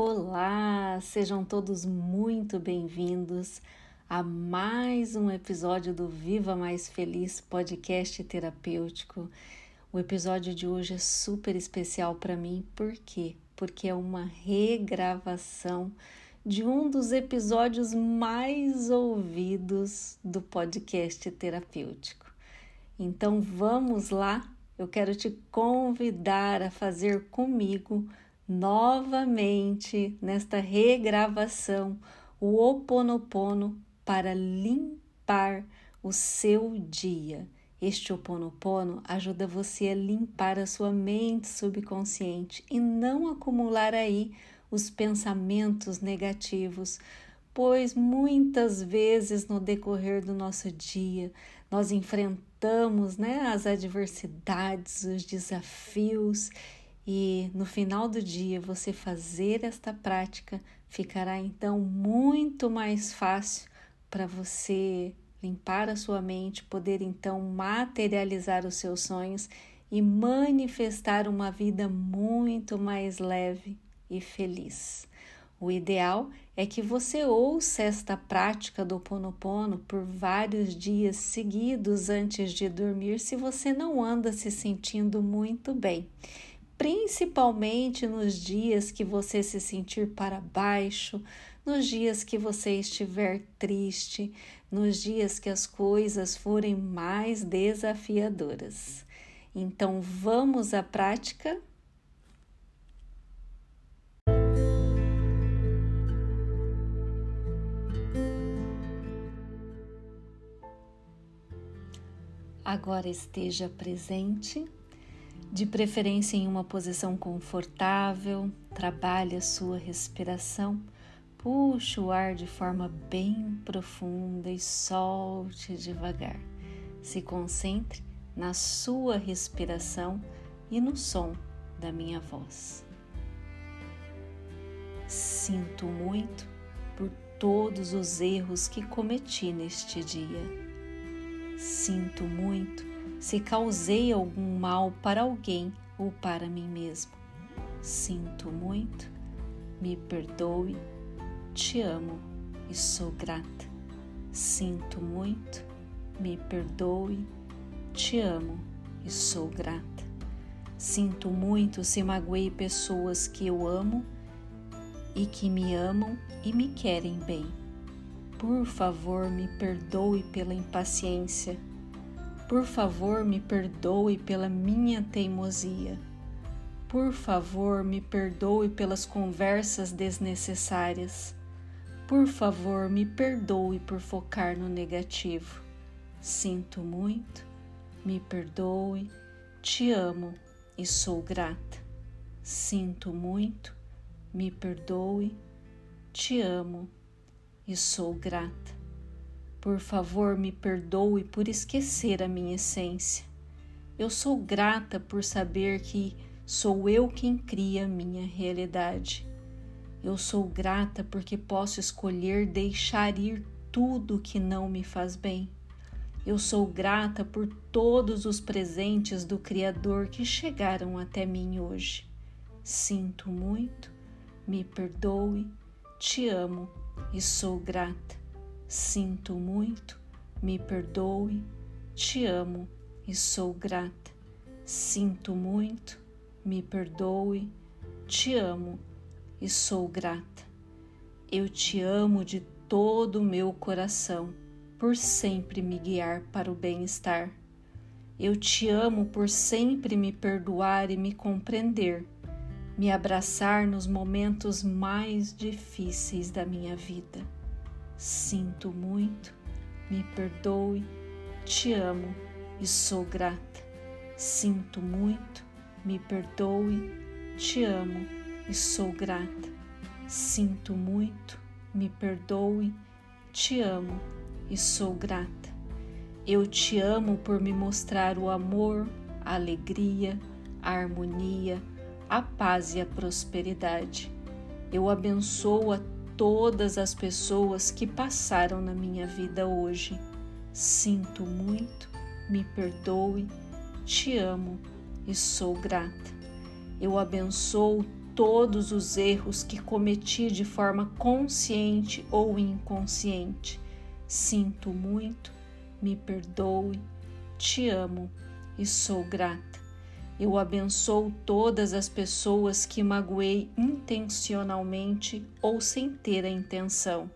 Olá, sejam todos muito bem-vindos a mais um episódio do Viva Mais Feliz podcast terapêutico. O episódio de hoje é super especial para mim, por quê? Porque é uma regravação de um dos episódios mais ouvidos do podcast terapêutico. Então vamos lá, eu quero te convidar a fazer comigo novamente nesta regravação o Oponopono para limpar o seu dia. Este Oponopono ajuda você a limpar a sua mente subconsciente e não acumular aí os pensamentos negativos, pois muitas vezes no decorrer do nosso dia nós enfrentamos né, as adversidades, os desafios e no final do dia você fazer esta prática ficará então muito mais fácil para você limpar a sua mente, poder então materializar os seus sonhos e manifestar uma vida muito mais leve e feliz. O ideal é que você ouça esta prática do Ponopono por vários dias seguidos antes de dormir, se você não anda se sentindo muito bem principalmente nos dias que você se sentir para baixo, nos dias que você estiver triste, nos dias que as coisas forem mais desafiadoras. Então, vamos à prática? Agora esteja presente de preferência em uma posição confortável, trabalhe a sua respiração, puxe o ar de forma bem profunda e solte devagar. Se concentre na sua respiração e no som da minha voz. Sinto muito por todos os erros que cometi neste dia. Sinto muito se causei algum mal para alguém ou para mim mesmo. Sinto muito, me perdoe, te amo e sou grata. Sinto muito, me perdoe, te amo e sou grata. Sinto muito se magoei pessoas que eu amo e que me amam e me querem bem. Por favor, me perdoe pela impaciência por favor, me perdoe pela minha teimosia. Por favor, me perdoe pelas conversas desnecessárias. Por favor, me perdoe por focar no negativo. Sinto muito, me perdoe, te amo e sou grata. Sinto muito, me perdoe, te amo e sou grata. Por favor, me perdoe por esquecer a minha essência. Eu sou grata por saber que sou eu quem cria a minha realidade. Eu sou grata porque posso escolher deixar ir tudo que não me faz bem. Eu sou grata por todos os presentes do Criador que chegaram até mim hoje. Sinto muito, me perdoe, te amo e sou grata. Sinto muito, me perdoe, te amo e sou grata. Sinto muito, me perdoe, te amo e sou grata. Eu te amo de todo o meu coração, por sempre me guiar para o bem-estar. Eu te amo por sempre me perdoar e me compreender, me abraçar nos momentos mais difíceis da minha vida. Sinto muito, me perdoe, te amo e sou grata. Sinto muito, me perdoe, te amo e sou grata. Sinto muito, me perdoe, te amo e sou grata. Eu te amo por me mostrar o amor, a alegria, a harmonia, a paz e a prosperidade. Eu abençoo a todas as pessoas que passaram na minha vida hoje. Sinto muito, me perdoe, te amo e sou grata. Eu abençoo todos os erros que cometi de forma consciente ou inconsciente. Sinto muito, me perdoe, te amo e sou grata. Eu abençoo todas as pessoas que magoei intencionalmente ou sem ter a intenção.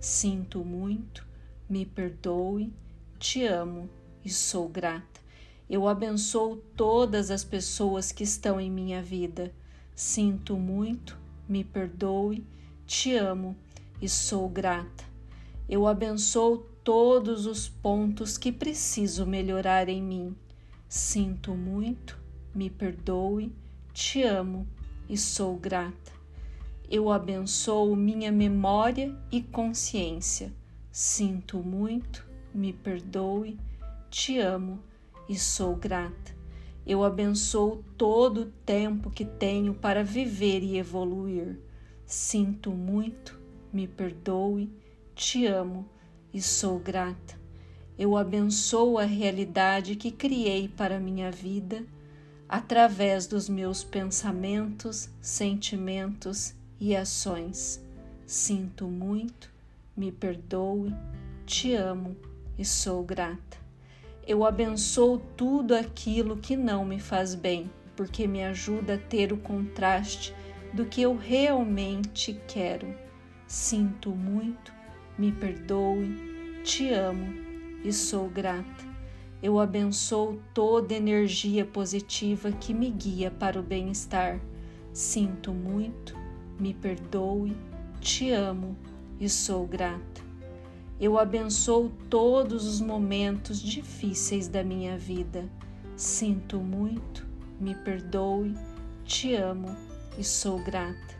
Sinto muito, me perdoe, te amo e sou grata. Eu abençoo todas as pessoas que estão em minha vida. Sinto muito, me perdoe, te amo e sou grata. Eu abençoo todos os pontos que preciso melhorar em mim. Sinto muito, me perdoe, te amo e sou grata. Eu abençoo minha memória e consciência. Sinto muito, me perdoe, te amo e sou grata. Eu abençoo todo o tempo que tenho para viver e evoluir. Sinto muito, me perdoe, te amo e sou grata. Eu abençoo a realidade que criei para minha vida através dos meus pensamentos, sentimentos e ações. Sinto muito, me perdoe, te amo e sou grata. Eu abençoo tudo aquilo que não me faz bem, porque me ajuda a ter o contraste do que eu realmente quero. Sinto muito, me perdoe, te amo e sou grata. Eu abençoo toda energia positiva que me guia para o bem-estar. Sinto muito, me perdoe, te amo e sou grata. Eu abençoo todos os momentos difíceis da minha vida. Sinto muito, me perdoe, te amo e sou grata.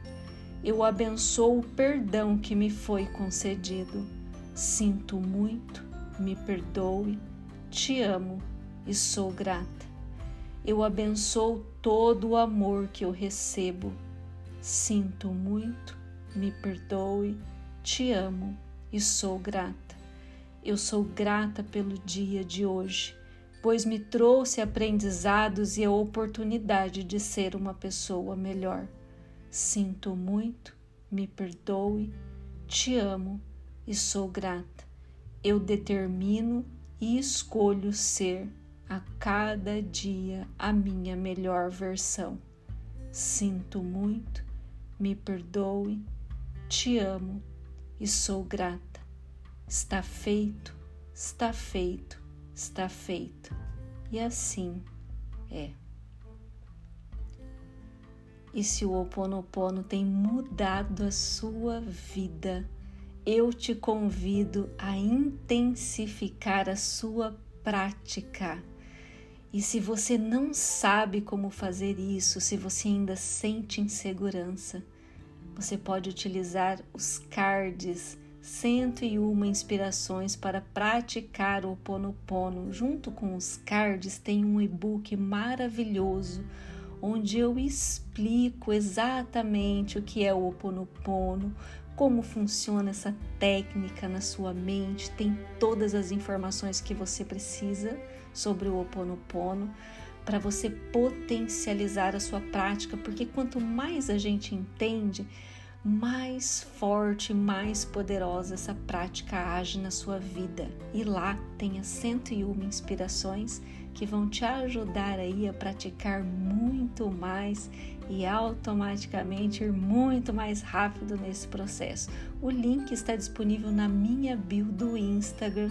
Eu abençoo o perdão que me foi concedido. Sinto muito, me perdoe, te amo e sou grata. Eu abençoo todo o amor que eu recebo. Sinto muito, me perdoe, te amo e sou grata. Eu sou grata pelo dia de hoje, pois me trouxe aprendizados e a oportunidade de ser uma pessoa melhor. Sinto muito, me perdoe, te amo e sou grata. Eu determino e escolho ser a cada dia a minha melhor versão. Sinto muito, me perdoe, te amo e sou grata. Está feito, está feito, está feito. E assim é. E se o Ho Oponopono tem mudado a sua vida, eu te convido a intensificar a sua prática. E se você não sabe como fazer isso, se você ainda sente insegurança, você pode utilizar os cards 101 inspirações para praticar o Ponopono. Junto com os cards tem um e-book maravilhoso onde eu explico exatamente o que é o Ho Oponopono, como funciona essa técnica na sua mente, tem todas as informações que você precisa sobre o Ho Oponopono para você potencializar a sua prática, porque quanto mais a gente entende, mais forte, mais poderosa essa prática age na sua vida. E lá as 101 inspirações que vão te ajudar aí a praticar muito mais e automaticamente ir muito mais rápido nesse processo. O link está disponível na minha bio do Instagram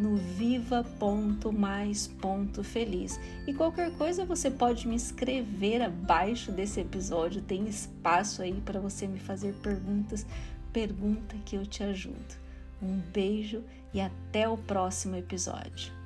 no viva.mais.feliz. E qualquer coisa você pode me escrever abaixo desse episódio, tem espaço aí para você me fazer perguntas, pergunta que eu te ajudo. Um beijo e até o próximo episódio.